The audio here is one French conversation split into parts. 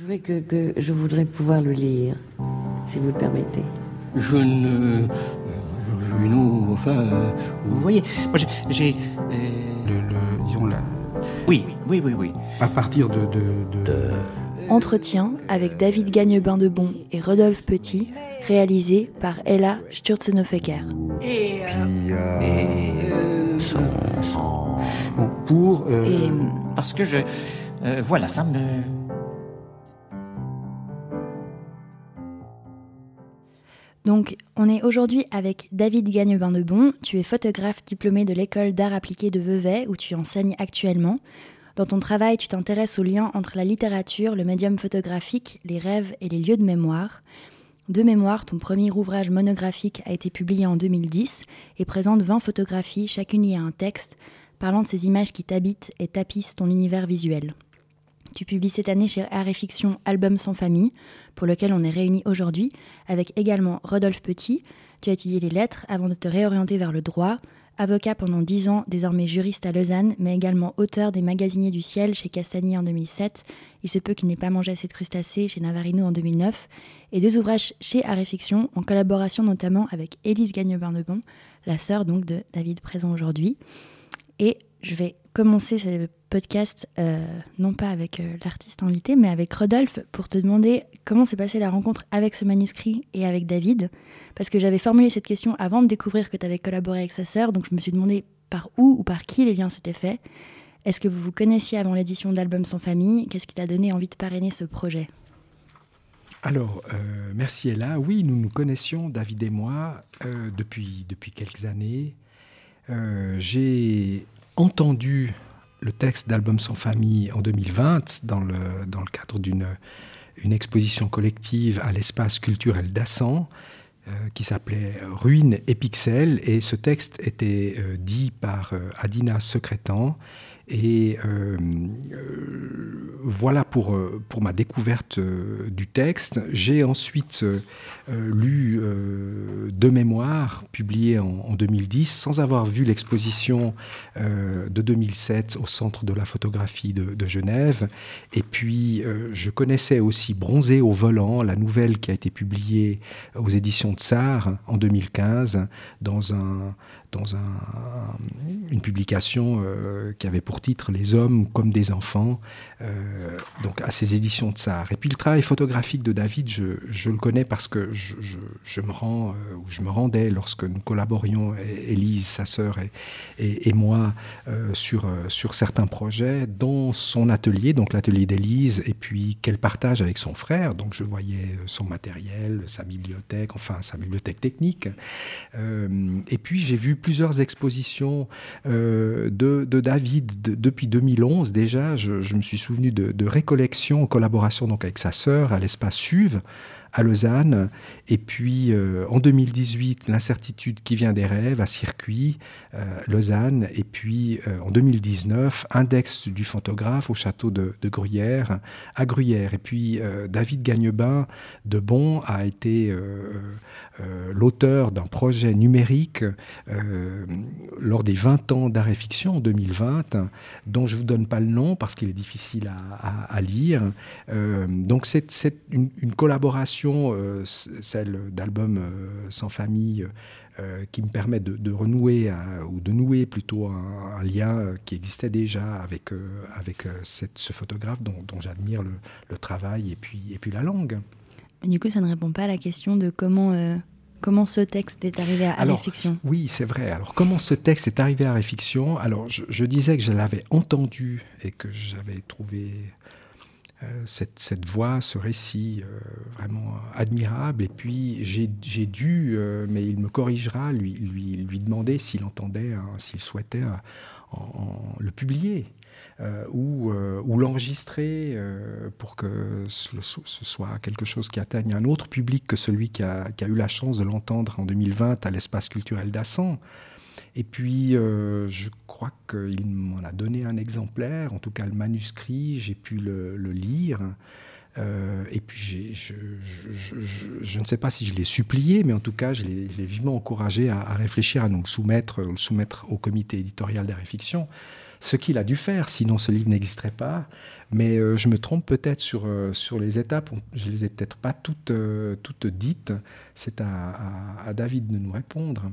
Je voudrais, que, je voudrais pouvoir le lire, si vous le permettez. Je ne. Non, enfin. vous voyez, moi j'ai. Le, disons là. Oui, oui, oui, oui. À partir de... Entretien avec David Gagnebin de Bon et Rodolphe Petit, réalisé par Ella Sturzenhoffecker. Et. Euh, et. Euh, bon, pour. Euh, et. Parce que je. voilà, ça me. Donc, on est aujourd'hui avec David Gagnebin de Bon. Tu es photographe diplômé de l'école d'art appliqué de Vevey, où tu enseignes actuellement. Dans ton travail, tu t'intéresses au lien entre la littérature, le médium photographique, les rêves et les lieux de mémoire. De mémoire, ton premier ouvrage monographique a été publié en 2010 et présente 20 photographies, chacune liée à un texte, parlant de ces images qui t'habitent et tapissent ton univers visuel. Tu publies cette année chez Art et Fiction Album sans famille, pour lequel on est réunis aujourd'hui, avec également Rodolphe Petit. Tu as étudié les lettres avant de te réorienter vers le droit. Avocat pendant dix ans, désormais juriste à Lausanne, mais également auteur des Magasiniers du Ciel chez Castagnier en 2007, Il se peut qu'il n'ait pas mangé assez de crustacés chez Navarino en 2009, et deux ouvrages chez Art et Fiction, en collaboration notamment avec Élise Gagne-Barnebon, la sœur donc de David présent aujourd'hui. Et je vais commencer ce podcast, euh, non pas avec euh, l'artiste invité, mais avec Rodolphe, pour te demander comment s'est passée la rencontre avec ce manuscrit et avec David. Parce que j'avais formulé cette question avant de découvrir que tu avais collaboré avec sa sœur, donc je me suis demandé par où ou par qui les liens s'étaient faits. Est-ce que vous vous connaissiez avant l'édition d'Album sans famille? Qu'est-ce qui t'a donné envie de parrainer ce projet? Alors, euh, merci Ella. Oui, nous nous connaissions, David et moi, depuis, depuis quelques années. J'ai entendu le texte d'Album sans famille en 2020 dans le, cadre d'une une exposition collective à l'espace culturel d'Assan euh, qui s'appelait Ruines et pixels. Et ce texte était euh, dit par euh, Adina Secrétan et euh, euh, voilà pour, euh, pour ma découverte du texte. J'ai ensuite lu De mémoire, publié en, 2010, sans avoir vu l'exposition de 2007 au Centre de la photographie de, de Genève. Et puis, je connaissais aussi Bronzé au volant, la nouvelle qui a été publiée aux éditions de Tsar en 2015, dans un dans un, une publication euh, qui avait pour titre Les hommes comme des enfants, donc à ces éditions de Tsar. Et puis le travail photographique de David, je, je le connais parce que je, je, me rends, euh, je me rendais lorsque nous collaborions, Élise, sa sœur et, moi, sur, certains projets, dans son atelier, donc l'atelier d'Élise, et puis qu'elle partage avec son frère. Donc je voyais son matériel, sa bibliothèque, enfin sa bibliothèque technique. et puis j'ai vu plusieurs expositions euh, de, David depuis 2011 déjà. Je, me suis souvenu de, de en collaboration donc avec sa sœur à l'espace Chuve à Lausanne. Et puis euh, en 2018, L'incertitude qui vient des rêves à Circuit, euh, Lausanne. Et puis euh, en 2019, Index du photographe au château de, Gruyère, à Gruyère. Et puis David Gagnebin de Bon a été l'auteur d'un projet numérique lors des 20 ans d'art et fiction en 2020, dont je ne vous donne pas le nom parce qu'il est difficile à, lire. donc c'est une collaboration euh, celle d'albums euh, sans famille, euh, qui me permet de, renouer, ou de nouer plutôt un, lien qui existait déjà avec, avec cette, ce photographe dont, j'admire le, travail et puis, et puis la langue. du coup, ça ne répond pas à la question de comment... Comment ce texte est arrivé à, la Réfiction Oui, c'est vrai. Alors, comment ce texte est arrivé à Réfiction? Alors, je, je, disais que je l'avais entendu et que j'avais trouvé euh, cette, voix, ce récit euh, vraiment admirable. Et puis j'ai dû, euh, mais il me corrigera, lui, lui, lui demander s'il entendait, s'il souhaitait le publier. ou, ou l'enregistrer pour que ce, soit quelque chose qui atteigne un autre public que celui qui a, qui a eu la chance de l'entendre en 2020 à l'espace culturel d'Assan. Et puis, euh, je crois qu'il m'en a donné un exemplaire, en tout cas le manuscrit, j'ai pu le, lire. Euh, et puis, je, ne sais pas si je l'ai supplié, mais en tout cas, je l'ai vivement encouragé à, réfléchir, à nous le soumettre, le soumettre au comité éditorial des réflexions ce qu'il a dû faire, sinon ce livre n'existerait pas. Mais euh, je me trompe peut-être sur, euh, sur les étapes, je ne les ai peut-être pas toutes, euh, toutes dites. C'est à, David de nous répondre.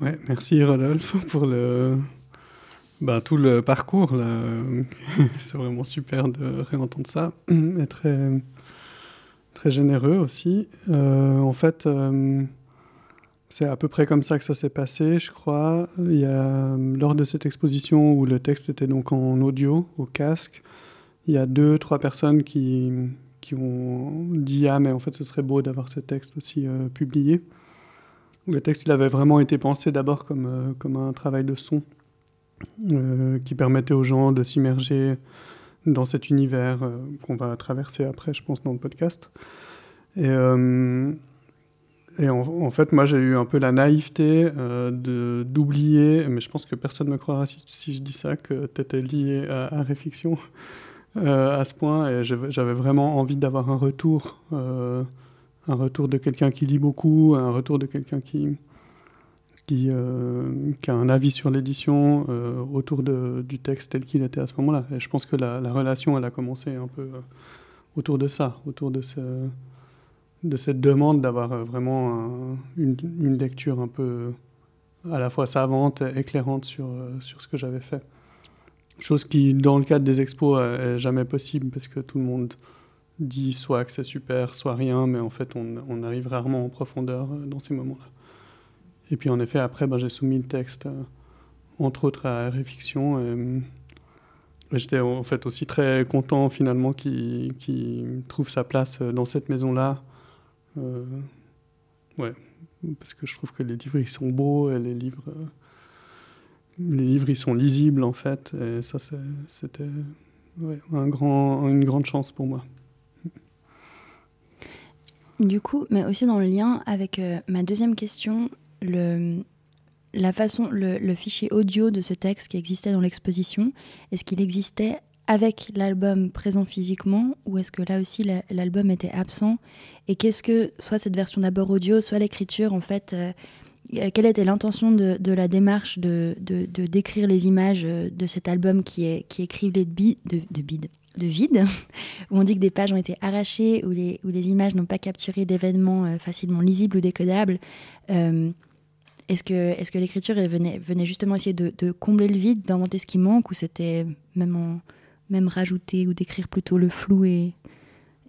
Ouais, merci Rodolphe pour bah, tout le parcours. C'est vraiment super de réentendre ça. Et très, très généreux aussi. en fait, c'est à peu près comme ça que ça s'est passé, je crois. Il y a, lors de cette exposition où le texte était donc en audio, au casque, il y a deux, trois personnes qui, qui ont dit Ah, mais en fait, ce serait beau d'avoir ce texte aussi euh, publié. Le texte, il avait vraiment été pensé d'abord comme, euh, comme un travail de son euh, qui permettait aux gens de s'immerger dans cet univers qu'on va traverser après, je pense, dans le podcast. Et en, fait, moi, j'ai eu un peu la naïveté euh, d'oublier, mais je pense que personne ne me croira si, je dis ça, que tu étais lié à, euh, à ce point. Et j'avais vraiment envie d'avoir un retour, euh, un retour de quelqu'un qui lit beaucoup, un retour de quelqu'un qui, qui, qui, a un avis sur l'édition autour de, du texte tel qu'il était à ce moment-là. Et je pense que la, la, relation, elle a commencé un peu autour de ça, autour de ce de cette demande d'avoir euh, vraiment une, lecture un peu à la fois savante, éclairante sur, euh, sur ce que j'avais fait. Chose qui, dans le cadre des expos, euh, est jamais possible parce que tout le monde dit soit que c'est super, soit rien, mais en fait, on, arrive rarement en profondeur dans ces moments-là. Et puis, en effet, après, ben, j'ai soumis le texte, entre autres, à Réfiction. Et, J'étais en fait aussi très content finalement qu'il trouve sa place dans cette maison-là, euh, ouais, parce que je trouve que les livres ils sont beaux et les livres, euh, les livres ils sont lisibles en fait. Et ça c'était un grand, une grande chance pour moi. Du coup, mais aussi dans le lien avec euh, ma deuxième question, le, la façon, le, fichier audio de ce texte qui existait dans l'exposition, est-ce qu'il existait avec l'album présent physiquement ou est-ce que là aussi l'album était absent? Et qu'est-ce que, soit cette version d'abord audio, soit l'écriture, en fait, euh, quelle était l'intention de, la démarche de, décrire les images euh, de cet album qui est, qui de, bi, de, de vide, où on dit que des pages ont été arrachées, où les, où les images n'ont pas capturé d'événements facilement lisibles ou décodables est-ce que, est que l'écriture venait, venait justement essayer de, de combler le vide, d'inventer ce qui manque, ou c'était même en, même rajouter ou décrire plutôt le flou et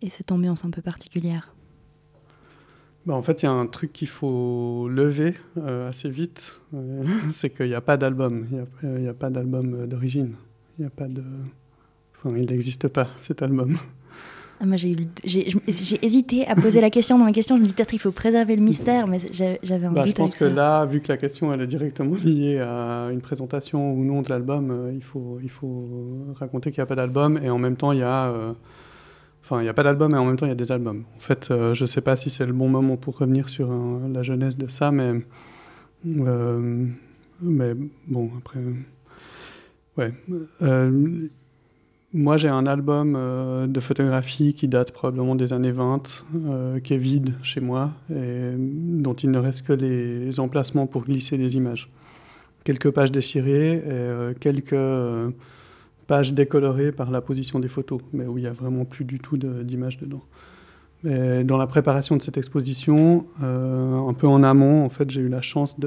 cette ambiance un peu particulière? Bah en fait, il y a un truc qu'il faut lever euh, assez vite, euh, c'est qu'il n'y a pas d'album, il n'y a, a, pas d'album euh, d'origine, il n'y a pas de... Enfin, il n'existe pas, cet album. Ah, moi, j'ai, hésité à poser la question dans ma question. Je me dis peut-être il faut préserver le mystère, mais j'avais envie bah, Je pense que là, vu que la question elle est directement liée à une présentation ou non de l'album, euh, il, faut, il faut raconter qu'il n'y a pas d'album et en même temps il y a. Euh, enfin, il n'y a pas d'album et en même temps il y a des albums. En fait, euh, je ne sais pas si c'est le bon moment pour revenir sur la jeunesse de ça, mais. mais bon, après. Ouais. Moi, j'ai un album euh, de photographie qui date probablement des années 20, euh, qui est vide chez moi, et dont il ne reste que les emplacements pour glisser les images. Quelques pages déchirées et euh, quelques pages décolorées par la position des photos, mais où il n'y a vraiment plus du tout d'images dedans. Et dans la préparation de cette exposition, un peu en amont, en fait, j'ai eu la chance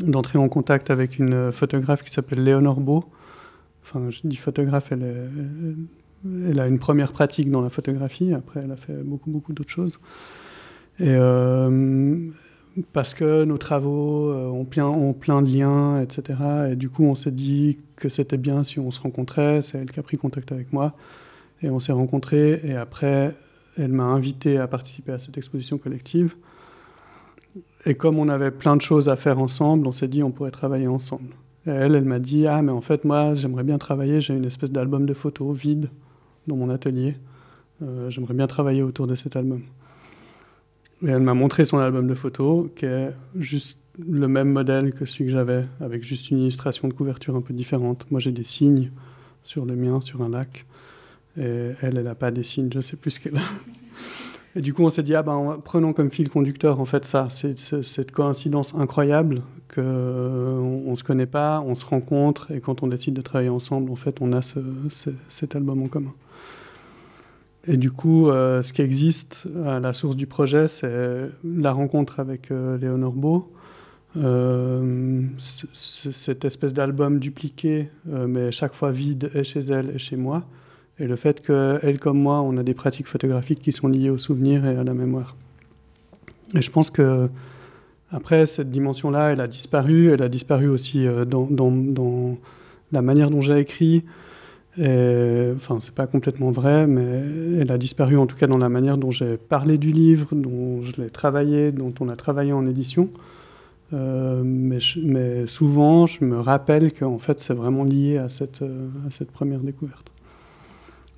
d'entrer en contact avec une photographe qui s'appelle Léonore Beau, enfin, je dis photographe, elle, a une première pratique dans la photographie. Après, elle a fait beaucoup, beaucoup d'autres choses. Et euh, parce que nos travaux euh, ont plein, ont plein de liens, etc. Et du coup, on s'est dit que c'était bien si on se rencontrait. C'est elle qui a pris contact avec moi. Et on s'est rencontrés. Et après, elle m'a invité à participer à cette exposition collective. Et comme on avait plein de choses à faire ensemble, on s'est dit on pourrait travailler ensemble elle, elle m'a dit Ah, mais en fait, moi, j'aimerais bien travailler. J'ai une espèce d'album de photos vide dans mon atelier. Euh, j'aimerais bien travailler autour de cet album. Et elle m'a montré son album de photos, qui est juste le même modèle que celui que j'avais, avec juste une illustration de couverture un peu différente. Moi, j'ai des signes sur le mien, sur un lac. Et elle, elle n'a pas des signes, je ne sais plus ce qu'elle a. Et du coup, on s'est dit, ah ben, prenons comme fil conducteur, en fait, ça, c'est cette coïncidence incroyable qu'on on ne se connaît pas, on se rencontre, et quand on décide de travailler ensemble, en fait, on a cet album en commun. Et du coup, euh, ce qui existe à la source du projet, c'est la rencontre avec euh, Léonore Beau, euh, cette espèce d'album dupliqué, mais chaque fois vide, et chez elle et chez moi. Et le fait qu'elle comme moi, on a des pratiques photographiques qui sont liées au souvenir et à la mémoire. Et je pense que après, cette dimension-là, elle a disparu. Elle a disparu aussi euh, dans la manière dont j'ai écrit. Et, enfin, c'est pas complètement vrai, mais elle a disparu en tout cas dans la manière dont j'ai parlé du livre, dont je l'ai travaillé, dont on a travaillé en édition. Euh, mais, souvent, je me rappelle qu'en fait, c'est vraiment lié à cette, euh, première découverte.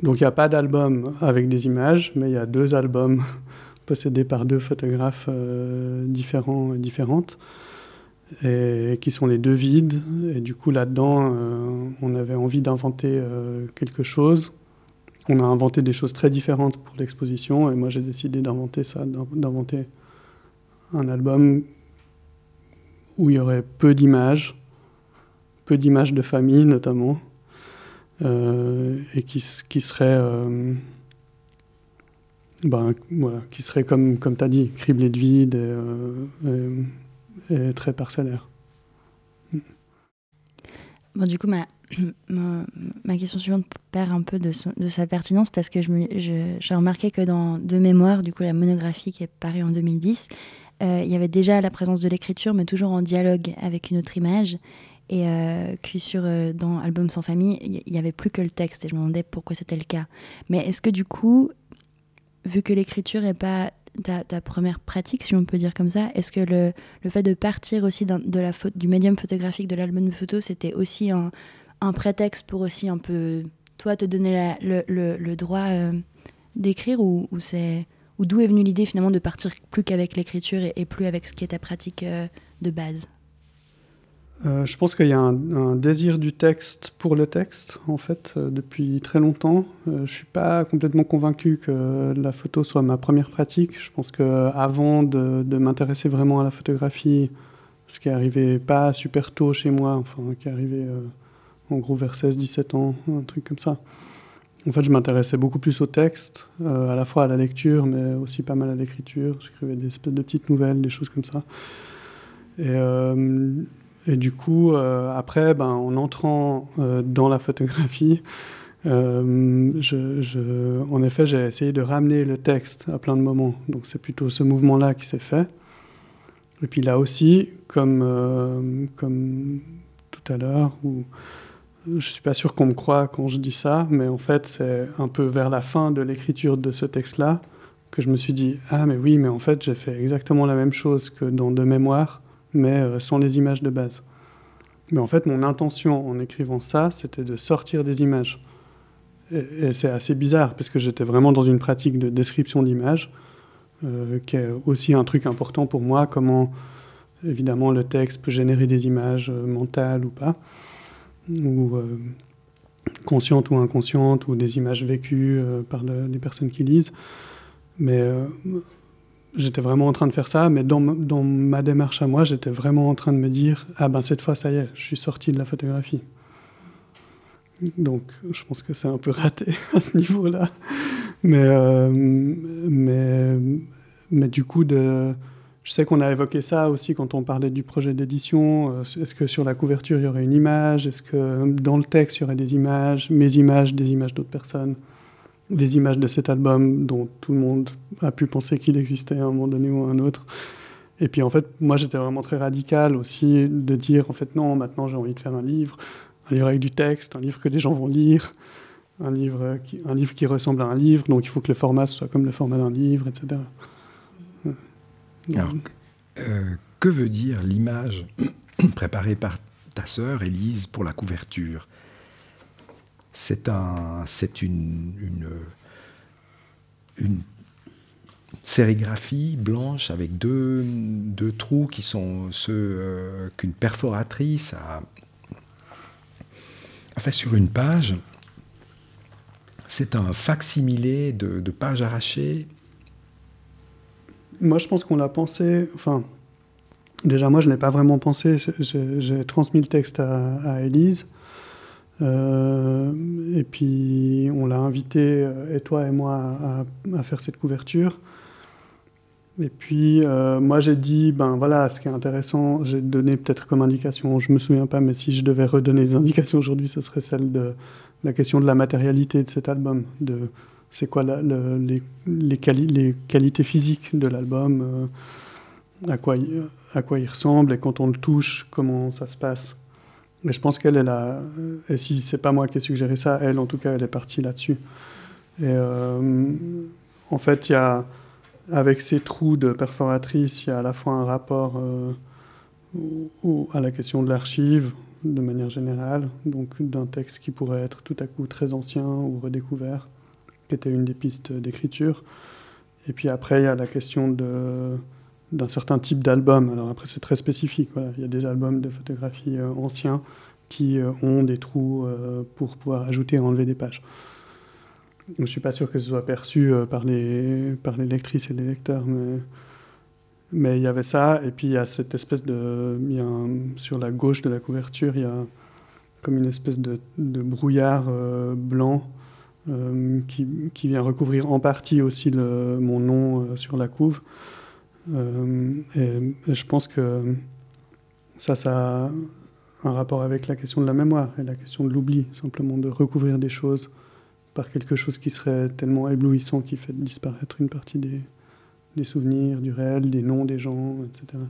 Donc il n'y a pas d'album avec des images, mais il y a deux albums possédés par deux photographes euh, différents et différentes, et qui sont les deux vides. Et du coup là-dedans, euh, on avait envie d'inventer euh, quelque chose. On a inventé des choses très différentes pour l'exposition, et moi j'ai décidé d'inventer ça, d'inventer un album où il y aurait peu d'images, peu d'images de famille notamment euh, et qui, serait, ben, voilà, qui serait comme, comme tu as dit, criblé de vide euh, très parcellaire. Du coup, ma, ma, question suivante perd un peu de, de sa pertinence parce que j'ai remarqué que dans De mémoire, du coup, la monographie qui est parue en 2010, il y avait déjà la présence de l'écriture, mais toujours en dialogue avec une autre image et euh, que sur euh, dans Album sans famille, il n'y avait plus que le texte et je me demandais pourquoi c'était le cas. Mais est-ce que du coup, vu que l'écriture n'est pas ta, première pratique, si on peut dire comme ça, est-ce que le, le, fait de partir aussi de la du médium photographique de l'album de photos, c'était aussi un, un, prétexte pour aussi un peu, toi, te donner le, le, droit euh, d'écrire ou, c'est d'où est venue l'idée finalement de partir plus qu'avec l'écriture et, et, plus avec ce qui est ta pratique euh, de base? Euh, je pense qu'il y a un, désir du texte pour le texte, en fait, euh, depuis très longtemps. Euh, je ne suis pas complètement convaincu que la photo soit ma première pratique. Je pense qu'avant de, de m'intéresser vraiment à la photographie, ce qui est arrivé pas super tôt chez moi, enfin, qui est arrivé en gros vers 16-17 ans, un truc comme ça. En fait, je m'intéressais beaucoup plus au texte, à la fois à la lecture, mais aussi pas mal à l'écriture. J'écrivais des espèces de petites nouvelles, des choses comme ça. Et et du coup, euh, après, ben, en entrant euh, dans la photographie, euh, en effet, j'ai essayé de ramener le texte à plein de moments. Donc c'est plutôt ce mouvement-là qui s'est fait. Et puis là aussi, comme, comme tout à l'heure, je ne suis pas sûr qu'on me croit quand je dis ça, mais en fait, c'est un peu vers la fin de l'écriture de ce texte-là que je me suis dit Ah, mais oui, mais en fait, j'ai fait exactement la même chose que dans De mémoire mais euh, sans les images de base. Mais en fait, mon intention en écrivant ça, c'était de sortir des images. Et, c'est assez bizarre, parce que j'étais vraiment dans une pratique de description d'images, euh, qui est aussi un truc important pour moi, comment évidemment le texte peut générer des images euh, mentales ou pas, ou euh, conscientes ou inconscientes, ou des images vécues par le, les personnes qui lisent. Mais j'étais vraiment en train de faire ça, mais dans, ma démarche à moi, j'étais vraiment en train de me dire Ah ben cette fois, ça y est, je suis sorti de la photographie. Donc je pense que c'est un peu raté à ce niveau-là. Mais, euh, mais, mais du coup, de, je sais qu'on a évoqué ça aussi quand on parlait du projet d'édition. Est-ce que sur la couverture, il y aurait une image? Est-ce que dans le texte, il y aurait des images Mes images, des images d'autres personnes? Des images de cet album dont tout le monde a pu penser qu'il existait à un moment donné ou à un autre. Et puis en fait, moi j'étais vraiment très radical aussi de dire en fait non, maintenant j'ai envie de faire un livre, un livre avec du texte, un livre que les gens vont lire, un livre qui, un livre qui ressemble à un livre, donc il faut que le format soit comme le format d'un livre, etc. Alors, euh, que veut dire l'image préparée par ta sœur Élise pour la couverture? C'est un, une, une, une, sérigraphie blanche avec deux, deux, trous qui sont ceux euh, qu'une perforatrice a, a, fait sur une page. C'est un facsimilé de, de pages arrachées moi, je pense qu'on l'a pensé. Enfin, déjà, moi, je ne l'ai pas vraiment pensé. J'ai transmis le texte à, à Élise. Euh, et puis, on l'a invité, et toi et moi, à, faire cette couverture. Et puis, euh, moi, j'ai dit, ben voilà, ce qui est intéressant, j'ai donné peut-être comme indication, je me souviens pas, mais si je devais redonner des indications aujourd'hui, ce serait celle de la question de la matérialité de cet album, de c'est quoi les, qualités physiques de l'album, euh, à, quoi, à quoi il ressemble, et quand on le touche, comment ça se passe. Et je pense qu'elle est et si c'est pas moi qui ai suggéré ça, elle, en tout cas, elle est partie là-dessus. Et euh, en fait, il y a avec ces trous de perforatrice, il y a à la fois un rapport euh, à la question de l'archive, de manière générale, donc d'un texte qui pourrait être tout à coup très ancien ou redécouvert, qui était une des pistes d'écriture. Et puis après, il y a la question d'un certain type d'album. Alors après, c'est très spécifique. Il y a des albums de photographie euh, anciens qui euh, ont des trous pour pouvoir ajouter et enlever des pages. Je ne suis pas sûr que ce soit perçu euh, par les, par les lectrices et les lecteurs, mais, mais il y avait ça. Et puis il y a cette espèce de. Sur la gauche de la couverture, il y a comme une espèce de, de brouillard euh, blanc euh, qui, qui, vient recouvrir en partie aussi mon nom sur la couve. Et, et, je pense que ça, ça a un rapport avec la question de la mémoire et la question de l'oubli, simplement de recouvrir des choses par quelque chose qui serait tellement éblouissant qui fait disparaître une partie des, des souvenirs, du réel, des noms des gens, etc.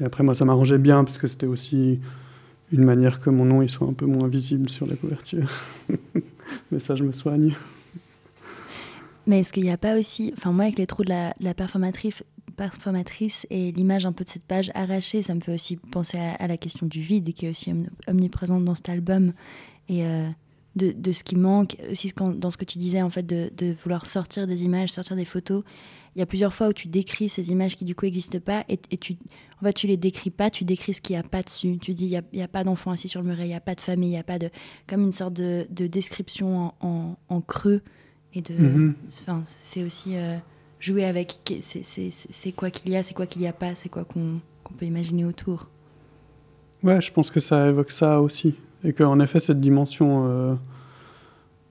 Et après, moi, ça m'arrangeait bien, parce que c'était aussi une manière que mon nom il soit un peu moins visible sur la couverture. Mais ça, je me soigne. Mais est-ce qu'il n'y a pas aussi, enfin moi avec les trous de la, performatrice, performatrice et l'image un peu de cette page arrachée, ça me fait aussi penser à, la question du vide qui est aussi omniprésente dans cet album. Et euh, de, de, ce qui manque, aussi dans ce que tu disais, en fait, de, vouloir sortir des images, sortir des photos. Il y a plusieurs fois où tu décris ces images qui, du coup, n'existent pas, et, tu, en tu les décris pas, tu décris ce qu'il n'y a pas dessus. Tu dis, il n'y a, a, pas d'enfant assis sur le muret, il n'y a pas de famille, il n'y a pas de... Comme une sorte de, de description en, creux. Et de... Mm -hmm. c'est aussi euh, jouer avec... C'est quoi qu'il y a, c'est quoi qu'il n'y a pas, c'est quoi qu'on qu peut imaginer autour. Ouais, je pense que ça évoque ça aussi. Et qu'en effet, cette dimension euh,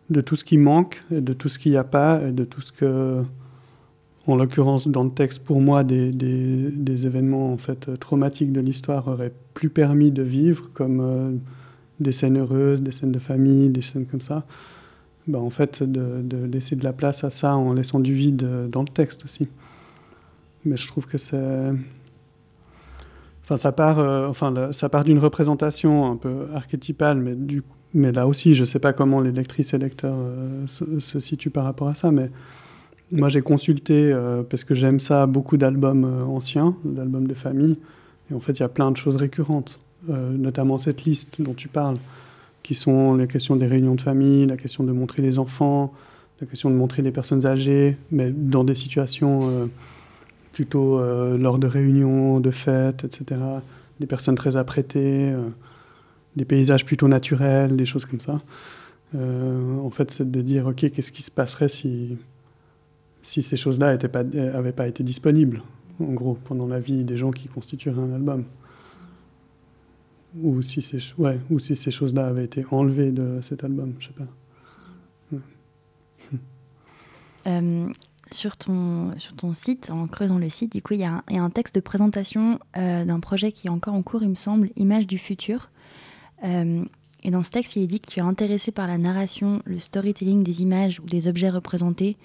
de tout ce qui manque, et de tout ce qu'il n'y a pas, et de tout ce que, en l'occurrence dans le texte, pour moi, des, des, des événements en fait traumatiques de l'histoire auraient plus permis de vivre, comme euh, des scènes heureuses, des scènes de famille, des scènes comme ça. Bah, en fait, de, laisser de la place à ça en laissant du vide dans le texte aussi. Mais je trouve que c'est Enfin, ça part, euh, d'une représentation un peu archétypale, mais, là aussi, je ne sais pas comment les lectrices et lecteurs euh, se, se, situent par rapport à ça, mais moi j'ai consulté, euh, parce que j'aime ça, beaucoup d'albums euh, anciens, d'albums de famille, et en fait, il y a plein de choses récurrentes, euh, notamment cette liste dont tu parles, qui sont les questions des réunions de famille, la question de montrer les enfants, la question de montrer les personnes âgées, mais dans des situations euh, plutôt euh, lors de réunions, de fêtes, etc. Des personnes très apprêtées, euh, des paysages plutôt naturels, des choses comme ça. En fait, c'est de dire, OK, qu'est-ce qui se passerait si, si ces choses-là n'avaient pas été disponibles, en gros, pendant la vie des gens qui constitueraient un album ou si ces, ouais, ou si ces choses-là avaient été enlevées de cet album, je sais pas. Euh, sur ton, sur ton site, en creusant le site, du coup, il y, a un texte de présentation euh, d'un projet qui est encore en cours, il me semble, Images du futur. Euh, et dans ce texte, il est dit que tu es intéressé par la narration, le storytelling des images ou des objets représentés,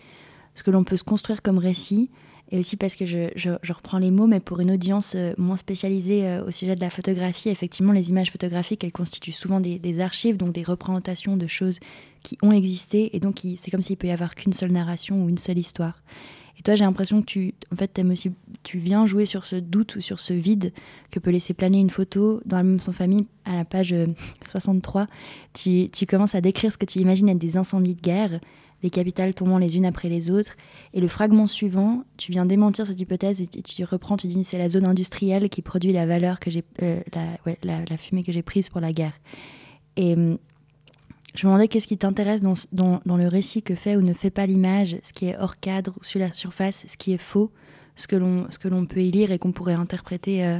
ce que l'on peut se construire comme récit, et aussi parce que je, reprends les mots, mais pour une audience euh, moins spécialisée euh, au sujet de la photographie, effectivement, les images photographiques, elles constituent souvent des, archives, donc des représentations de choses qui ont existé, et donc c'est comme s'il peut y avoir qu'une seule narration ou une seule histoire. Et toi, j'ai l'impression que tu, en fait, tu viens jouer sur ce doute ou sur ce vide que peut laisser planer une photo dans la même son famille. À la page 63, tu, tu commences à décrire ce que tu imagines être des incendies de guerre, les capitales tombant les unes après les autres. Et le fragment suivant, tu viens démentir cette hypothèse et tu reprends, tu dis c'est la zone industrielle qui produit la valeur que j'ai, euh, la, fumée que j'ai prise pour la guerre. Et je me demandais qu'est-ce qui t'intéresse dans, dans, le récit que fait ou ne fait pas l'image, ce qui est hors cadre, sur la surface, ce qui est faux, ce que l'on peut y lire et qu'on pourrait interpréter euh,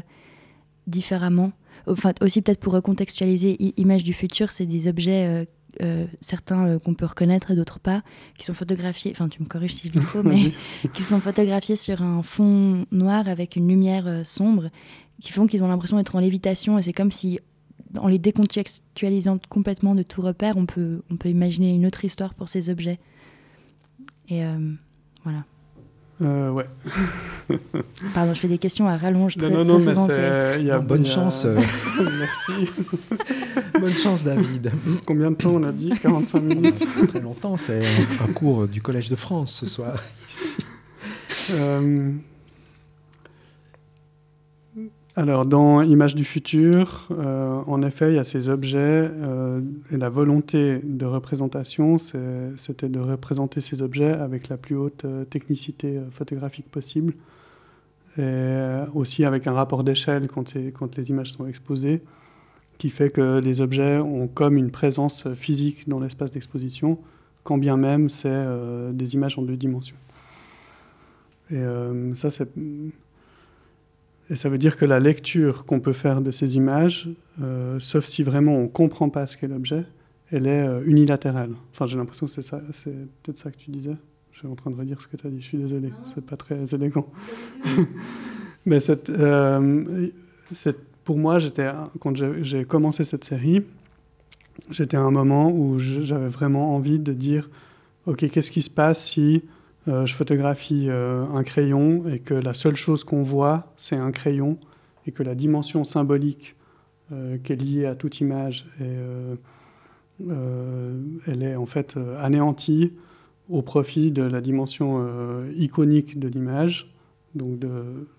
différemment. Enfin, aussi peut-être pour recontextualiser, Image du futur, c'est des objets, euh, euh, certains qu'on peut reconnaître et d'autres pas, qui sont photographiés, enfin tu me corriges si je dis faux, mais qui sont photographiés sur un fond noir avec une lumière sombre, qui font qu'ils ont l'impression d'être en lévitation et c'est comme si en les décontextualisant complètement de tout repère, on peut, on peut imaginer une autre histoire pour ces objets. Et voilà. Euh, ouais. Pardon, je fais des questions à rallonge. Très, non, non, mais c'est. Y a, bonne chance. Euh. Merci. bonne chance, David. Combien de temps on a dit? 45 minutes Très longtemps, c'est un, cours du Collège de France ce soir. Euh, alors, dans Images du futur, euh, en effet, il y a ces objets euh, et la volonté de représentation, c'était de représenter ces objets avec la plus haute euh, technicité photographique possible aussi avec un rapport d'échelle quand, les images sont exposées, qui fait que les objets ont comme une présence physique dans l'espace d'exposition, quand bien même c'est des images en deux dimensions. Et ça, c'est et ça veut dire que la lecture qu'on peut faire de ces images, euh, sauf si vraiment on ne comprend pas ce qu'est l'objet, elle est euh, unilatérale. Enfin, j'ai l'impression que c'est, ça, c'est peut-être ça que tu disais. Je suis en train de redire ce que tu as dit, je suis désolé, c'est pas très élégant. Mais cette, euh, cette, pour moi, quand j'ai commencé cette série, j'étais à un moment où j'avais vraiment envie de dire, OK, qu'est-ce qui se passe si euh, je photographie euh, un crayon et que la seule chose qu'on voit, c'est un crayon et que la dimension symbolique qui est liée à toute image, elle est en fait anéantie au profit de la dimension iconique de l'image, donc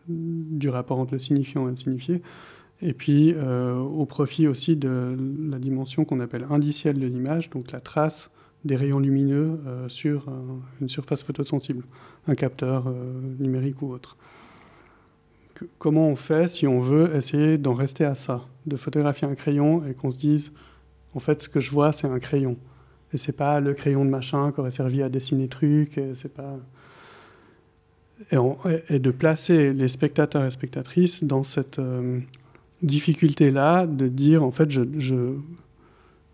du rapport entre le signifiant et le signifié, et puis au profit aussi de la dimension qu'on appelle indicielle de l'image, donc la trace des rayons lumineux euh, sur une surface photosensible, un capteur euh, numérique ou autre. comment on fait si on veut essayer d'en rester à ça, de photographier un crayon et qu'on se dise, en fait, ce que je vois, c'est un crayon. Et c'est pas le crayon de machin qui aurait servi à dessiner trucs, et c'est pas... Et, de placer les spectateurs et spectatrices dans cette euh, difficulté-là, de dire, en fait, je, je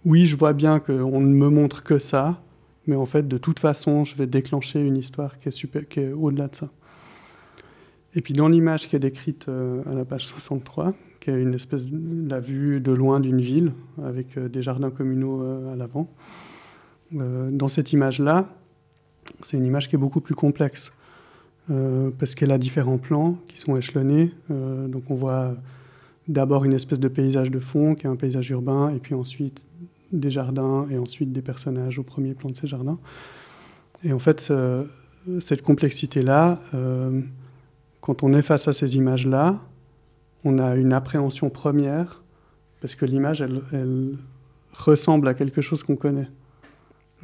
oui, je vois bien qu'on ne me montre que ça, mais en fait, de toute façon, je vais déclencher une histoire qui est, super, qui est au-delà de ça. Et puis dans l'image qui est décrite euh, à la page 63, qui est une espèce de la vue de loin d'une ville, avec euh, des jardins communaux à l'avant, dans cette image-là, c'est une image qui est beaucoup plus complexe, parce qu'elle a différents plans qui sont échelonnés. donc on voit d'abord une espèce de paysage de fond, qui est un paysage urbain, et puis ensuite des jardins et ensuite des personnages au premier plan de ces jardins. Et en fait, cette complexité-là, euh, quand on est face à ces images-là, on a une appréhension première, parce que l'image, elle, ressemble à quelque chose qu'on connaît.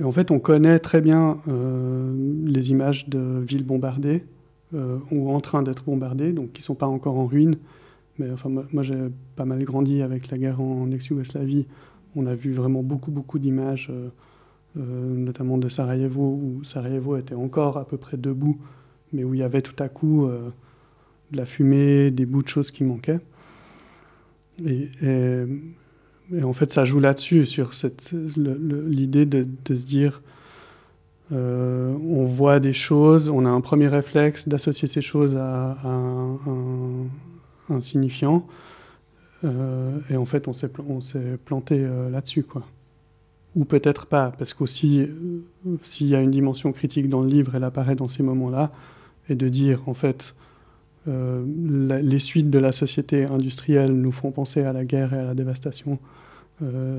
En fait, on connaît très bien euh, les images de villes bombardées, euh, ou en train d'être bombardées, donc qui ne sont pas encore en ruine. Mais enfin, moi, j'ai pas mal grandi avec la guerre en ex-Yougoslavie, on a vu vraiment beaucoup, beaucoup d'images, euh, notamment de Sarajevo, où Sarajevo était encore à peu près debout, mais où il y avait tout à coup de la fumée, des bouts de choses qui manquaient. Et, en fait, ça joue là-dessus, sur l'idée de, se dire, on voit des choses, on a un premier réflexe d'associer ces choses à, un, signifiant. Euh, et en fait, on s'est, planté euh, là-dessus, quoi. Ou peut-être pas, parce qu'aussi, euh, s'il y a une dimension critique dans le livre, elle apparaît dans ces moments-là, et de dire, en fait, les suites de la société industrielle nous font penser à la guerre et à la dévastation.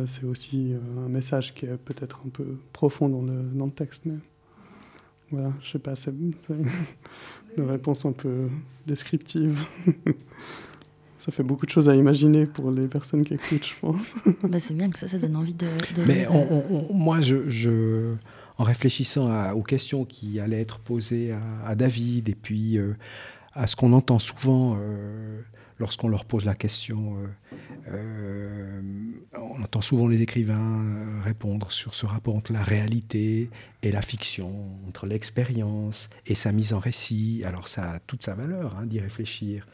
C'est aussi un message qui est peut-être un peu profond dans le, dans le texte. Mais voilà, je sais pas, c'est, c'est une réponse un peu descriptive. ça fait beaucoup de choses à imaginer pour les personnes qui écoutent, je pense. bah c'est bien que ça, ça donne envie de. Mais moi, je, je, en réfléchissant aux questions qui allaient être posées à, David et puis euh, à ce qu'on entend souvent euh, lorsqu'on leur pose la question euh, on entend souvent les écrivains euh, répondre sur ce rapport entre la réalité et la fiction, entre l'expérience et sa mise en récit. Alors ça a toute sa valeur hein, d'y réfléchir.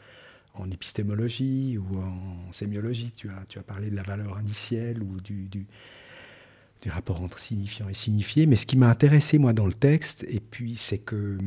En épistémologie ou en sémiologie, tu as, tu as parlé de la valeur indicielle ou du, du, du rapport entre signifiant et signifié. Mais ce qui m'a intéressé, moi, dans le texte, et puis, c'est que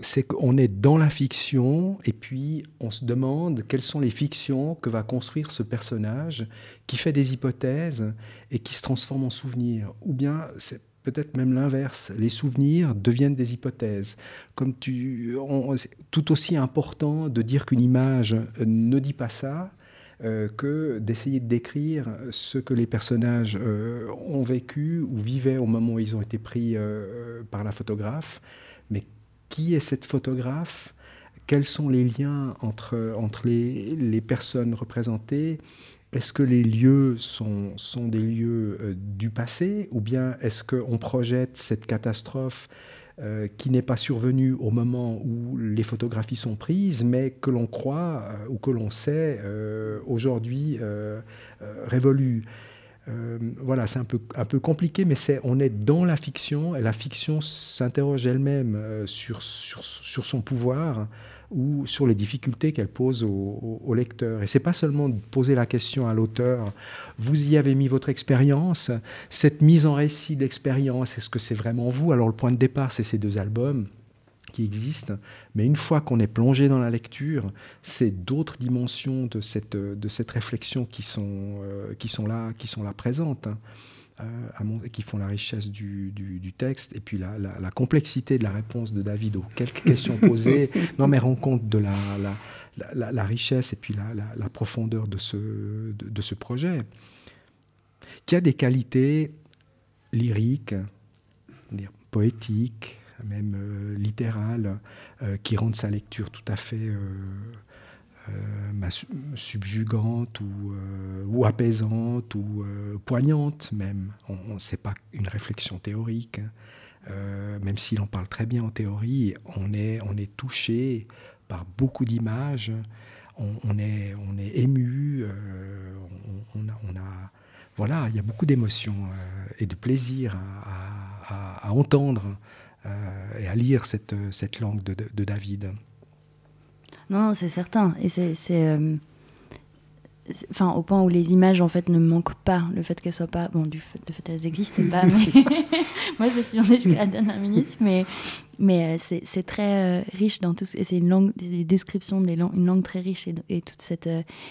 c'est qu'on est dans la fiction, et puis on se demande quelles sont les fictions que va construire ce personnage qui fait des hypothèses et qui se transforme en souvenirs. Ou bien, c'est peut-être même l'inverse. Les souvenirs deviennent des hypothèses. Comme tu, c'est tout aussi important de dire qu'une image ne dit pas ça euh, que d'essayer de décrire ce que les personnages euh, ont vécu ou vivaient au moment où ils ont été pris euh, par la photographe. Mais qui est cette photographe? Quels sont les liens entre, entre les, les personnes représentées? Est-ce que les lieux sont, sont des lieux du passé? Ou bien est-ce qu'on projette cette catastrophe euh, qui n'est pas survenu au moment où les photographies sont prises, mais que l'on croit euh, ou que l'on sait euh, aujourd'hui révolu. voilà, c'est un peu, un peu compliqué, mais c'est, on est dans la fiction et la fiction s'interroge elle-même sur, sur, sur, son pouvoir ou sur les difficultés qu'elle pose au, lecteur. Et c'est pas seulement de poser la question à l'auteur, vous y avez mis votre expérience, cette mise en récit d'expérience, est-ce que c'est vraiment vous? Alors le point de départ, c'est ces deux albums qui existent, mais une fois qu'on est plongé dans la lecture, c'est d'autres dimensions de cette, de cette réflexion qui sont, euh, qui sont, là, qui sont là présentes. Euh, qui font la richesse du, du, texte et puis la, la, complexité de la réponse de David aux quelques questions posées. non, mais rend compte de la, la richesse et puis la, profondeur de ce, de, de, ce projet, qui a des qualités lyriques, poétiques, même euh, littérales, euh, qui rendent sa lecture tout à fait euh, subjugante ou, euh, ou, apaisante ou euh, poignante même. On, c'est pas une réflexion théorique. Hein. même s'il en parle très bien en théorie, on est, touché par beaucoup d'images, on, est, ému, on, a, voilà, il y a beaucoup d'émotions et de plaisir à, entendre et à lire cette, langue de David. Non, c'est certain. Et c'est. Euh, enfin, au point où les images en fait ne manquent pas, le fait qu'elles soient pas, bon, du fait, de fait elles existent pas, mais moi je me suis demandé jusqu'à la dernière minute, mais mais euh, c'est très euh, riche dans tout, et c'est une langue, des descriptions, des langues, une langue très riche et, toute cette,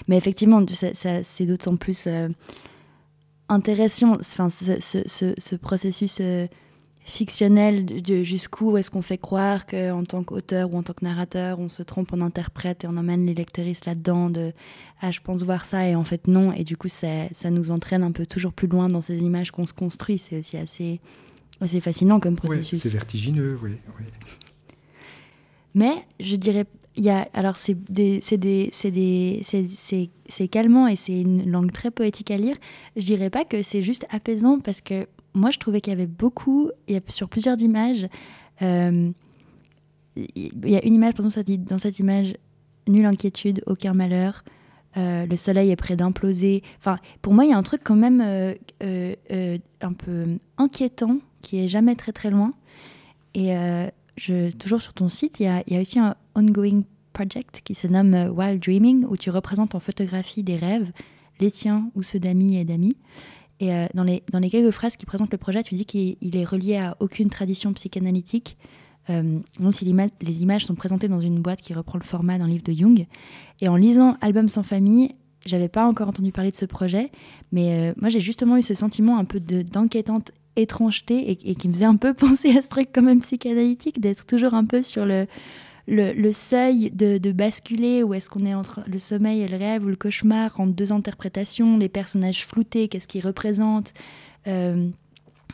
mais effectivement, c'est d'autant plus intéressant, enfin, ce, ce, ce processus fictionnel de, jusqu'où est-ce qu'on fait croire qu'en tant qu'auteur ou en tant que narrateur, on se trompe, on interprète et on emmène les lectrices là-dedans de ah je pense voir ça et en fait non et du coup ça, ça nous entraîne un peu toujours plus loin dans ces images qu'on se construit. C'est aussi assez, assez fascinant comme processus. c'est vertigineux, oui, Mais je dirais il y a, alors c'est des, c'est des, c'est des, c'est, c'est calmant et c'est une langue très poétique à lire. Je dirais pas que c'est juste apaisant parce que moi, je trouvais qu'il y avait beaucoup, il y a, sur plusieurs images, euh, il y a une image, par ça dit dans cette image, nulle inquiétude, aucun malheur, euh, le soleil est près d'imploser. Enfin, pour moi, il y a un truc quand même euh, un peu inquiétant qui est jamais très très loin. Et toujours sur ton site, il y, a, il y a aussi un ongoing project qui se nomme Wild Dreaming, où tu représentes en photographie des rêves, les tiens ou ceux d'amis et d'amis. Et euh, dans, les, quelques phrases qui présentent le projet, tu dis qu'il est relié à aucune tradition psychanalytique. Euh, si les images sont présentées dans une boîte qui reprend le format d'un livre de Jung. Et en lisant Album sans famille, j'avais pas encore entendu parler de ce projet, mais euh, moi j'ai justement eu ce sentiment un peu d'enquêtante étrangeté et, et, qui me faisait un peu penser à ce truc quand même psychanalytique, d'être toujours un peu sur le, le, seuil de, basculer, où est-ce qu'on est entre le sommeil et le rêve ou le cauchemar, entre deux interprétations, les personnages floutés, qu'est-ce qu'ils représentent, euh,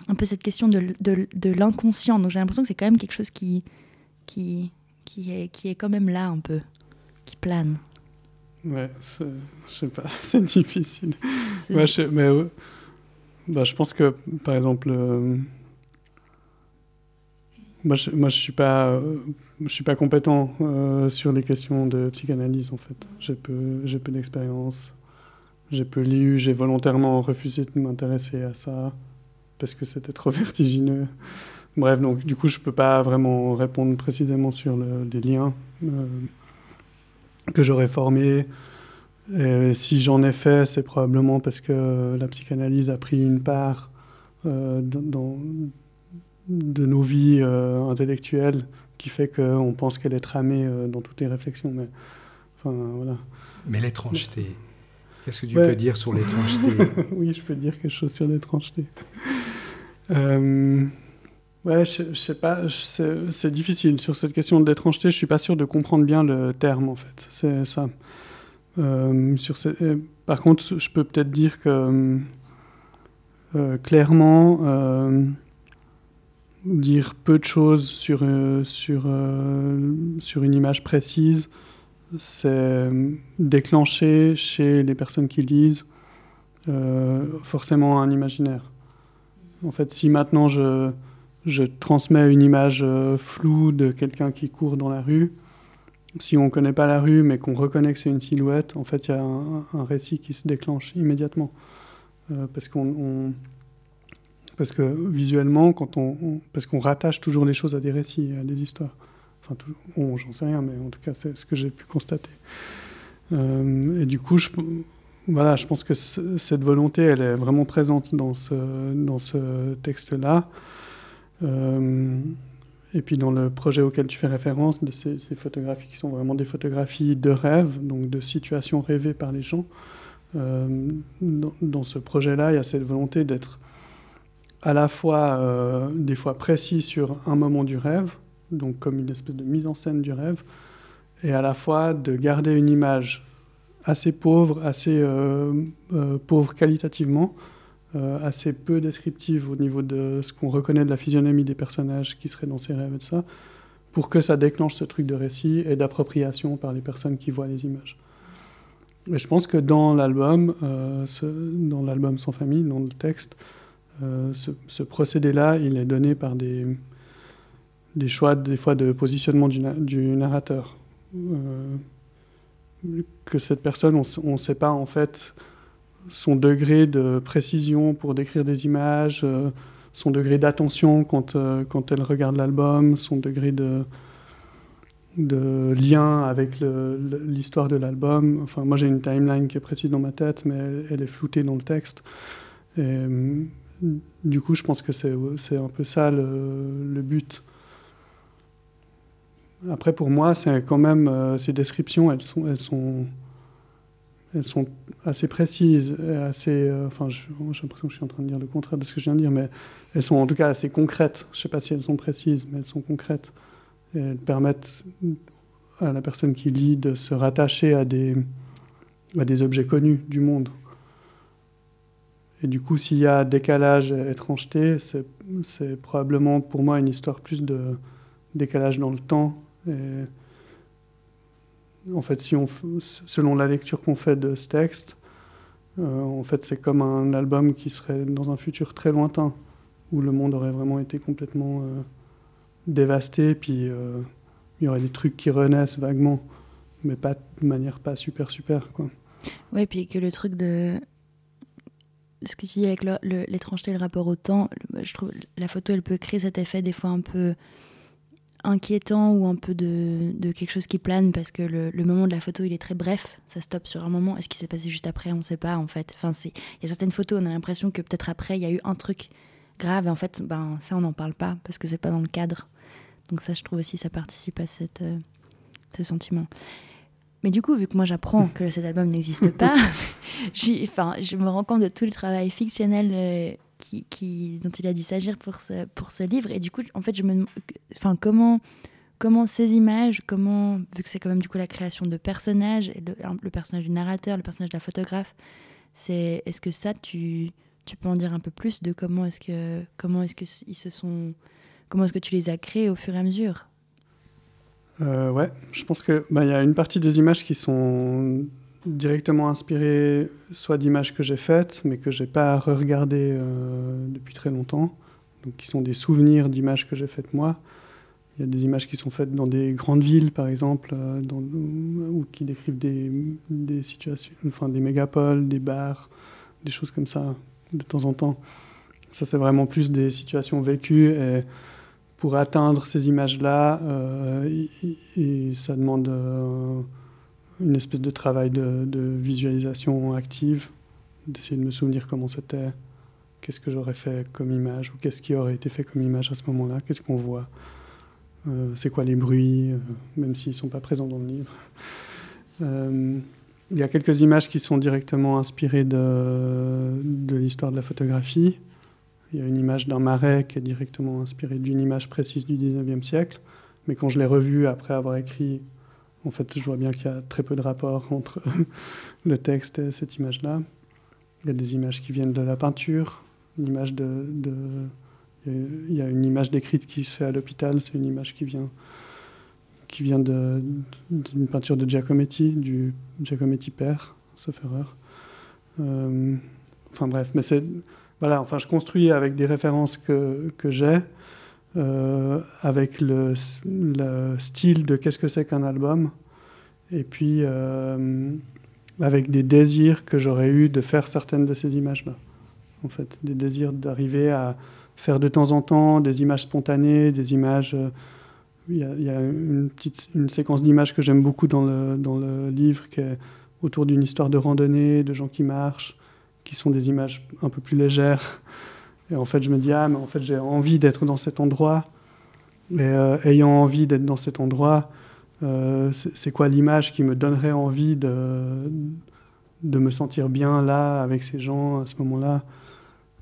un peu cette question de, de, l'inconscient. Donc j'ai l'impression que c'est quand même quelque chose qui, qui, qui, est, qui est quand même là un peu, qui plane. Ouais, je sais pas, c'est difficile. Ouais, je, mais bah, je pense que, par exemple, euh, moi, je, moi, suis pas, euh, je suis pas compétent euh, sur les questions de psychanalyse en fait. J'ai peu, j'ai peu d'expérience. j'ai peu lu, j'ai volontairement refusé de m'intéresser à ça parce que c'était trop vertigineux. Bref, donc du coup, je peux pas vraiment répondre précisément sur les liens euh, que j'aurais formés. Et si j'en ai fait, c'est probablement parce que la psychanalyse a pris une part dans, de nos vies euh, intellectuelles qui fait qu'on pense qu'elle est tramée dans toutes les réflexions. Mais, enfin, voilà. mais l'étrangeté, qu'est-ce que tu peux dire sur l'étrangeté? Oui, je peux dire quelque chose sur l'étrangeté. Euh, ouais, je, sais pas, c'est difficile. Sur cette question de l'étrangeté, je suis pas sûr de comprendre bien le terme, en fait. C'est ça. Euh, sur euh, par contre, je peux peut-être dire que clairement, dire peu de choses sur, sur, sur une image précise, c'est déclencher chez les personnes qui lisent forcément un imaginaire. En fait, si maintenant je, je transmets une image euh, floue de quelqu'un qui court dans la rue, si on ne connaît pas la rue mais qu'on reconnaît que c'est une silhouette, en fait, il y a un, récit qui se déclenche immédiatement. Euh, parce qu'on parce que visuellement, quand on, parce qu'on rattache toujours les choses à des récits, à des histoires. Enfin, j'en sais rien, mais en tout cas, c'est ce que j'ai pu constater. Euh, et du coup, je, voilà, je pense que cette volonté, elle est vraiment présente dans ce, dans ce texte-là. Euh, et puis dans le projet auquel tu fais référence, de ces, photographies qui sont vraiment des photographies de rêve, donc de situations rêvées par les gens, euh, dans, ce projet-là, il y a cette volonté d'être à la fois euh, des fois précis sur un moment du rêve, donc comme une espèce de mise en scène du rêve, et à la fois de garder une image assez pauvre, assez euh, euh, pauvre qualitativement, assez peu descriptive au niveau de ce qu'on reconnaît de la physionomie des personnages qui seraient dans ces rêves et tout ça, pour que ça déclenche ce truc de récit et d'appropriation par les personnes qui voient les images. Et je pense que dans l'album, dans l'album Sans famille, dans le texte, ce, ce procédé-là, il est donné par des, choix, des fois, de positionnement du, narrateur que cette personne, on ne sait pas en fait son degré de précision pour décrire des images, euh, son degré d'attention quand, euh, elle regarde l'album, son degré de, lien avec l'histoire de l'album. Enfin, moi j'ai une timeline qui est précise dans ma tête, mais elle, est floutée dans le texte. Euh, du coup, je pense que c'est un peu ça le but. Après, pour moi, euh, ces descriptions, elles sont, assez précises. Euh, j'ai l'impression que je suis en train de dire le contraire de ce que je viens de dire, mais elles sont en tout cas assez concrètes. Je ne sais pas si elles sont précises, mais elles sont concrètes. Elles permettent à la personne qui lit de se rattacher à des objets connus du monde. Et du coup, s'il y a décalage, étrangeté, c'est probablement pour moi une histoire plus de décalage dans le temps en fait, si on, selon la lecture qu'on fait de ce texte, euh, en fait, c'est comme un album qui serait dans un futur très lointain, où le monde aurait vraiment été complètement euh, dévasté, puis euh, il y aurait des trucs qui renaissent vaguement, mais pas de manière pas super super quoi. Ouais, puis que le truc de ce que tu dis avec l'étrangeté, le, le, rapport au temps, je trouve la photo, elle peut créer cet effet des fois un peu inquiétant ou un peu de, quelque chose qui plane parce que le, moment de la photo il est très bref, ça stoppe sur un moment. Est-ce qui s'est passé juste après? On ne sait pas en fait. Enfin, il y a certaines photos, on a l'impression que peut-être après il y a eu un truc grave et en fait, ben ça on n'en parle pas parce que c'est pas dans le cadre. Donc ça, je trouve aussi ça participe à euh, ce sentiment. Mais du coup, vu que moi j'apprends que cet album n'existe pas, enfin, je me rends compte de tout le travail fictionnel. Euh, qui, dont il a dû s'agir pour ce, pour ce livre. Et du coup, en fait, je me enfin, comment, comment ces images, comment, vu que c'est quand même du coup la création de personnages, le, le personnage du narrateur, le personnage de la photographe, c'est, est-ce que ça, tu, tu peux en dire un peu plus de comment est-ce que, comment est-ce que ils se sont, comment est-ce que tu les as créés au fur et à mesure? Euh, Ouais, je pense que bah, y a une partie des images qui sont directement inspiré soit d'images que j'ai faites, mais que j'ai pas re-regardées euh, depuis très longtemps, donc qui sont des souvenirs d'images que j'ai faites moi. Il y a des images qui sont faites dans des grandes villes, par exemple, dans, ou qui décrivent des, situations, enfin des mégapoles, des bars, des choses comme ça, de temps en temps. Ça, c'est vraiment plus des situations vécues. Pour atteindre ces images-là, euh, ça demande euh, une espèce de travail de, visualisation active, d'essayer de me souvenir comment c'était, qu'est-ce que j'aurais fait comme image, ou qu'est-ce qui aurait été fait comme image à ce moment-là, qu'est-ce qu'on voit, euh, c'est quoi les bruits, même s'ils ne sont pas présents dans le livre. il y a quelques images qui sont directement inspirées de, de l'histoire de la photographie. Il y a une image d'un marais qui est directement inspirée d'une image précise du 19e siècle. Mais quand je l'ai revue après avoir écrit, en fait, je vois bien qu'il y a très peu de rapport entre le texte et cette image-là. Il y a des images qui viennent de la peinture, de, il y a une image décrite qui se fait à l'hôpital, c'est une image qui vient, qui vient d'une peinture de Giacometti, du Giacometti père, sauf erreur. Euh, enfin bref, mais c'est voilà, enfin, je construis avec des références que, que j'ai, euh, avec le, le, style de qu'est-ce que c'est qu'un album, et puis euh, avec des désirs que j'aurais eu de faire certaines de ces images-là. En fait, des désirs d'arriver à faire de temps en temps des images spontanées, des images. Euh, il y, y a, une petite une séquence d'images que j'aime beaucoup dans le, dans le livre qui est autour d'une histoire de randonnée, de gens qui marchent qui sont des images un peu plus légères. Et en fait, je me dis, ah, mais en fait, j'ai envie d'être dans cet endroit. Et euh, ayant envie d'être dans cet endroit, euh, c'est quoi l'image qui me donnerait envie de, de me sentir bien là, avec ces gens, à ce moment-là?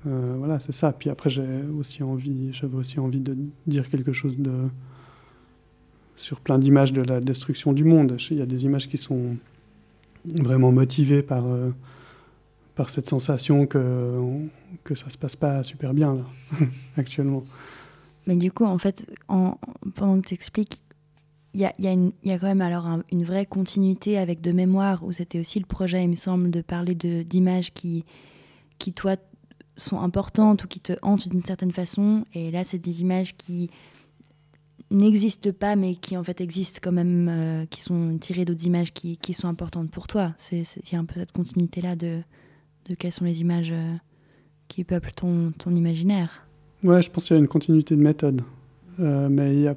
Euh, Voilà, c'est ça. Puis après, j'ai aussi j'avais aussi envie de dire quelque chose de, sur plein d'images de la destruction du monde. Il y a des images qui sont vraiment motivées par par cette sensation que, que ça se passe pas super bien là, actuellement. Mais du coup, en fait, en, pendant que tu expliques, il y a, y, a y a, quand même alors une vraie continuité avec de mémoire, où c'était aussi le projet, il me semble, de parler d'images qui, qui, toi, sont importantes ou qui te hantent d'une certaine façon. Et là, c'est des images qui n'existent pas, mais qui en fait existent quand même, euh, qui sont tirées d'autres images qui, qui, sont importantes pour toi. Il y a un peu cette continuité-là de, de quelles sont les images euh, qui peuplent ton, ton imaginaire. Ouais, je pense qu'il y a une continuité de méthode. Euh, mais, y a...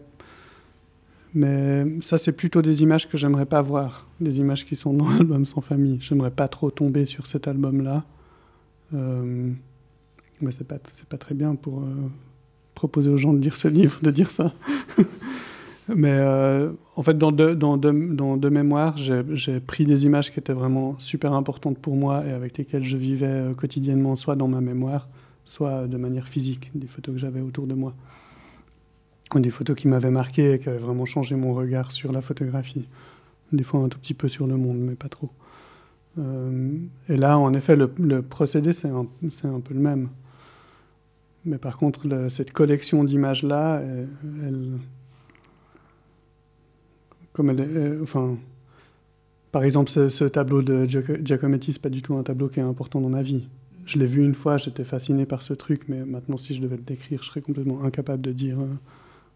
mais ça, c'est plutôt des images que j'aimerais pas voir, des images qui sont dans l'album sans famille. J'aimerais pas trop tomber sur cet album-là. Euh... Mais c'est pas, pas très bien pour euh, proposer aux gens de lire ce livre, de dire ça. Mais euh, en fait, dans deux, dans dans mémoires, j'ai pris des images qui étaient vraiment super importantes pour moi et avec lesquelles je vivais euh, quotidiennement, soit dans ma mémoire, soit de manière physique, des photos que j'avais autour de moi. Des photos qui m'avaient marqué et qui avaient vraiment changé mon regard sur la photographie. Des fois un tout petit peu sur le monde, mais pas trop. Euh, et là, en effet, le, procédé, c'est un, un, peu le même. Mais par contre, cette collection d'images-là, elle comme elle euh, enfin, par exemple, ce, tableau de Giacometti, c'est pas du tout un tableau qui est important dans ma vie. Je l'ai vu une fois, j'étais fasciné par ce truc, mais maintenant, si je devais le décrire, je serais complètement incapable de dire euh,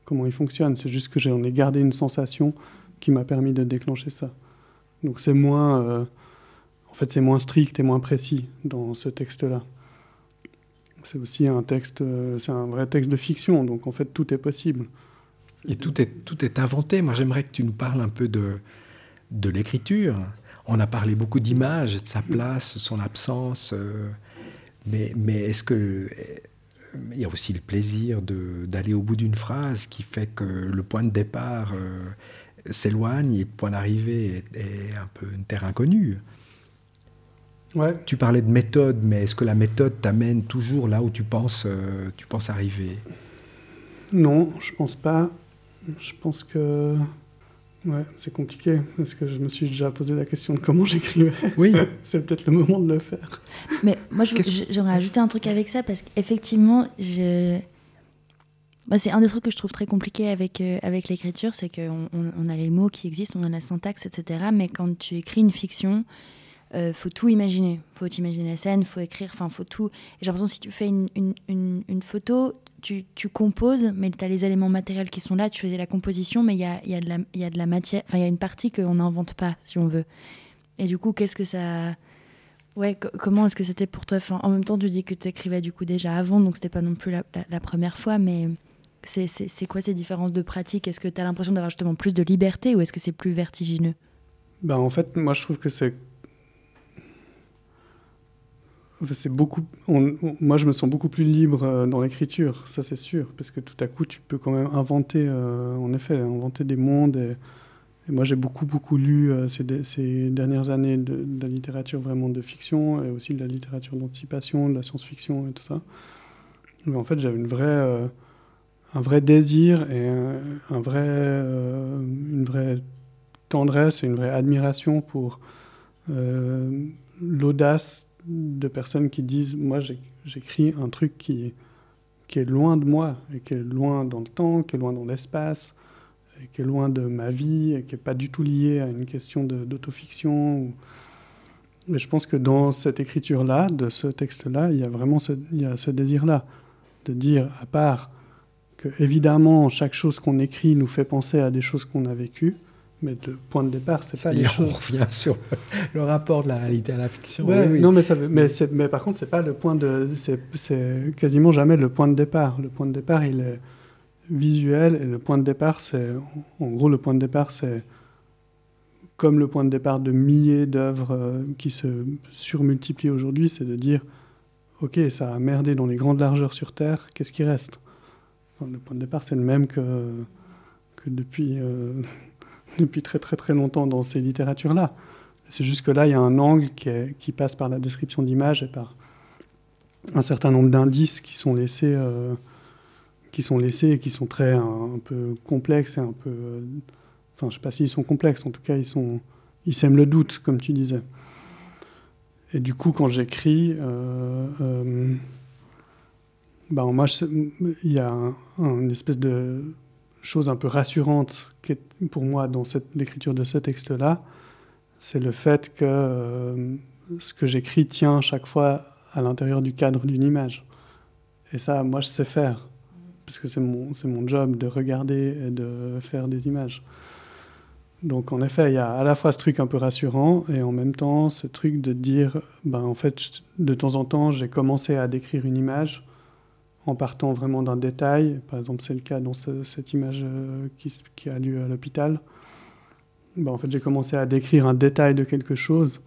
comment il fonctionne. C'est juste que j'en ai gardé une sensation qui m'a permis de déclencher ça. Donc c'est moins, euh, en fait, c'est moins strict et moins précis dans ce texte-là. C'est aussi un texte, c'est un vrai texte de fiction, donc en fait, tout est possible. Et tout est, tout est inventé. Moi, j'aimerais que tu nous parles un peu de, de l'écriture. On a parlé beaucoup d'images, de sa place, son absence. Euh, mais, mais est-ce que. Il y a aussi le plaisir d'aller au bout d'une phrase qui fait que le point de départ euh, s'éloigne et le point d'arrivée est, un peu une terre inconnue. Ouais. Tu parlais de méthode, mais est-ce que la méthode t'amène toujours là où tu penses, euh, tu penses arriver? Non, je pense pas je pense que ouais, c'est compliqué parce que je me suis déjà posé la question de comment j'écrivais. Oui. c'est peut-être le moment de le faire. Mais moi, j'aurais ajouté un truc avec ça parce qu'effectivement, je... Bah, c'est un des trucs que je trouve très compliqué avec, euh, avec l'écriture, c'est qu'on on, a les mots qui existent, on a la syntaxe, etc. Mais quand tu écris une fiction, euh, faut tout imaginer. Faut imaginer la scène, faut écrire, enfin, faut tout. J'ai l'impression que si tu fais une, photo, tu, tu, composes, mais tu as les éléments matériels qui sont là, tu faisais la composition, mais il y a, y, a y a de la matière, enfin, il y a une partie qu'on n'invente pas, si on veut. Et du coup, qu'est-ce que ça. Ouais, comment est-ce que c'était pour toi? En même temps, tu dis que tu écrivais du coup déjà avant, donc c'était pas non plus la, première fois, mais c'est quoi ces différences de pratique? Est-ce que tu as l'impression d'avoir justement plus de liberté ou est-ce que c'est plus vertigineux? Bah, En fait, moi je trouve que c'est. C'est beaucoup. Moi, je me sens beaucoup plus libre euh, dans l'écriture, ça c'est sûr, parce que tout à coup, tu peux quand même inventer, euh, en effet, inventer des mondes. Et, moi, j'ai beaucoup, beaucoup lu euh, ces, ces, dernières années de, la littérature vraiment de fiction et aussi de la littérature d'anticipation, de la science-fiction et tout ça. En fait, j'avais une vraie un vrai désir et un, vrai, une vraie tendresse et une vraie admiration pour l'audace de personnes qui disent moi j'écris un truc qui, qui est loin de moi et qui est loin dans le temps, qui est loin dans l'espace, qui est loin de ma vie et qui n'est pas du tout lié à une question d'autofiction. Mais je pense que dans cette écriture-là, de ce texte-là, il y a vraiment ce, il y a ce désir-là de dire, à part que évidemment chaque chose qu'on écrit nous fait penser à des choses qu'on a vécues, mais le point de départ, c'est ça. pas les choses. On revient sur le rapport de la réalité à la fiction. Ouais, oui, oui. Non, mais, ça, mais, mais par contre, c'est pas le point de, c'est quasiment jamais le point de départ. Le point de départ, il est visuel, et le point de départ, c'est, en gros, le point de départ, c'est comme le point de départ de milliers d'œuvres euh, qui se surmultiplient aujourd'hui, c'est de dire, ok, ça a merdé dans les grandes largeurs sur Terre, qu'est-ce qui reste? Le point de départ, c'est le même que, que depuis, euh, depuis très très très longtemps dans ces littératures-là. C'est juste que là, il y a un angle qui, passe par la description d'image et par un certain nombre d'indices qui sont laissés, euh, qui sont laissés et qui sont très un, un peu complexes et un peu, euh, enfin, je sais pas s'ils sont complexes. En tout cas, ils sont, ils sèment le doute, comme tu disais. Et du coup, quand j'écris, euh, euh, ben, moi, il y a un, un, une espèce de chose un peu rassurante pour moi dans l'écriture de ce texte-là, c'est le fait que euh, ce que j'écris tient chaque fois à l'intérieur du cadre d'une image. Et ça, moi, je sais faire, parce que c'est mon, mon job de regarder et de faire des images. Donc, en effet, il y a à la fois ce truc un peu rassurant et en même temps ce truc de dire, ben, en fait, de temps en temps, j'ai commencé à décrire une image en partant vraiment d'un détail. Par exemple, c'est le cas dans ce, cette image euh, qui, a lieu à l'hôpital. Ben, en fait, j'ai commencé à décrire un détail de quelque chose.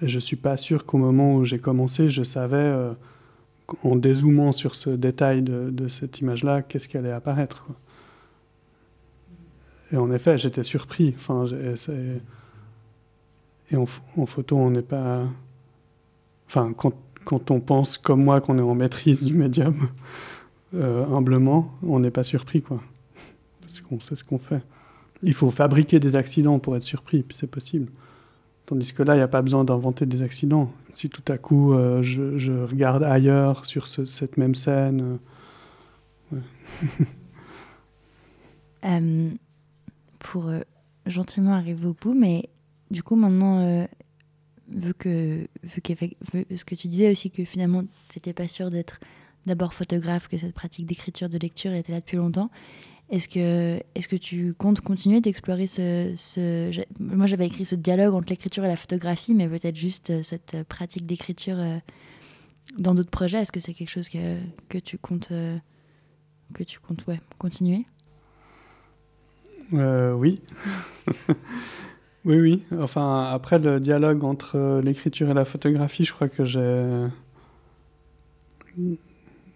Et je ne suis pas sûr qu'au moment où j'ai commencé, je savais, euh, en dézoomant sur ce détail de, cette image-là, qu'est-ce qui allait apparaître. Et en effet, j'étais surpris. Enfin, et en, en, photo, on n'est pas... Enfin, quand quand on pense comme moi qu'on est en maîtrise du médium, euh, humblement, on n'est pas surpris, quoi. Parce ce qu'on fait. Il faut fabriquer des accidents pour être surpris, puis c'est possible. Tandis que là, il n'y a pas besoin d'inventer des accidents. Si tout à coup, euh, je, regarde ailleurs sur ce, cette même scène. Euh, pour gentiment arriver au bout, mais du coup, maintenant, vu que, vu vu ce que tu disais aussi, que finalement, tu n'étais pas sûr d'être d'abord photographe, que cette pratique d'écriture, de lecture, elle était là depuis longtemps. Est-ce que, est que tu comptes continuer d'explorer ce, ce... Moi, j'avais écrit ce dialogue entre l'écriture et la photographie, mais peut-être juste cette pratique d'écriture euh, dans d'autres projets. Est-ce que c'est quelque chose que, que tu comptes, euh, que tu comptes ouais, continuer? Euh, Oui. Oui, oui. Enfin, après le dialogue entre l'écriture et la photographie, je crois que j'ai.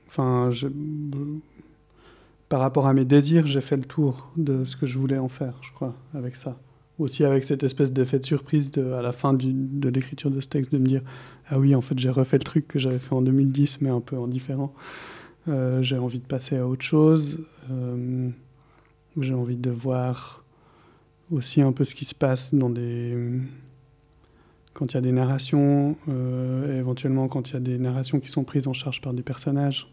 Enfin, je... par rapport à mes désirs, j'ai fait le tour de ce que je voulais en faire, je crois, avec ça. Aussi avec cette espèce d'effet de surprise de, à la fin de l'écriture de ce texte, de me dire Ah oui, en fait, j'ai refait le truc que j'avais fait en 2010, mais un peu en différent. Euh, j'ai envie de passer à autre chose. Euh, j'ai envie de voir aussi un peu ce qui se passe dans des quand il y a des narrations, euh, éventuellement quand il y a des narrations qui sont prises en charge par des personnages,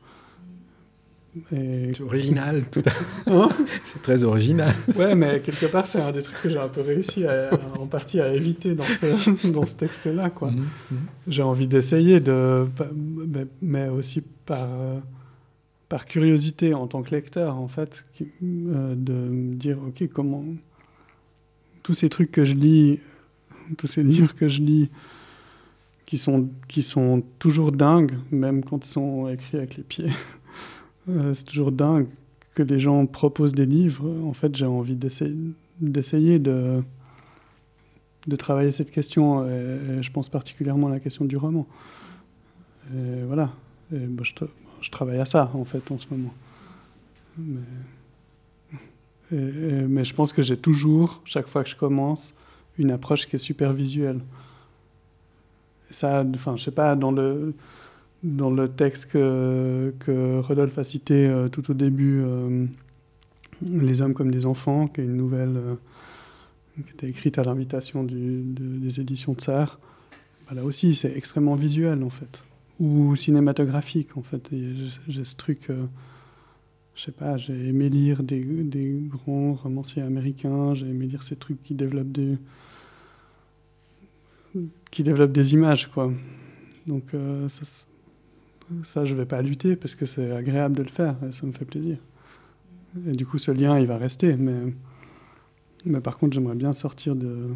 Et... C'est original, tout à Hein C'est très original. Ouais, mais quelque part, c'est un des trucs que j'ai un peu réussi à- en partie à éviter dans ce, dans ce texte-là, quoi. Mhm, mhm. J'ai envie d'essayer de, mais, mais aussi par, euh, par curiosité en tant que lecteur, en fait, euh, de me dire, ok, comment tous ces trucs que je lis, tous ces livres que je lis, qui sont, qui sont toujours dingues, même quand ils sont écrits avec les pieds. Euh, c'est toujours dingue que les gens proposent des livres. En fait, j'ai envie d'essayer, de, de travailler cette question. Je pense particulièrement à la question du roman. Et voilà. Je, tra- je travaille à ça, en fait, en ce moment. Et- et- mais je pense que j'ai toujours, chaque fois que je commence, une approche qui est super visuelle. Ça, enfin, je sais pas, dans le, dans le texte que, que Rodolphe a cité euh, tout au début, euh, Les hommes comme des enfants, qui est une nouvelle euh, qui était écrite à l'invitation des éditions Tsar, bah là aussi, c'est extrêmement visuel, en fait. Ou cinématographique, en fait. J'ai ce truc, euh, je sais pas, j'ai aimé lire des, des grands romanciers américains, j'ai aimé lire ces trucs qui développent des, qui développent des images, quoi. Donc, euh, ça, je vais pas lutter parce que c'est agréable de le faire, et ça me fait plaisir. Et du coup, ce lien, il va rester, mais, mais par contre, j'aimerais bien sortir de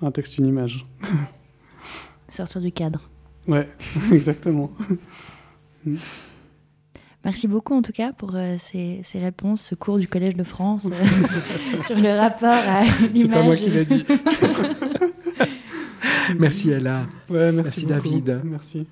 un texte, une image. Sortir du cadre. Ouais, exactement. Merci beaucoup en tout cas pour euh, ces, ces réponses, ce cours du Collège de France euh, sur le rapport à l'image. C'est pas moi qui l'ai dit. Merci Ella. Ouais, merci. David. Merci.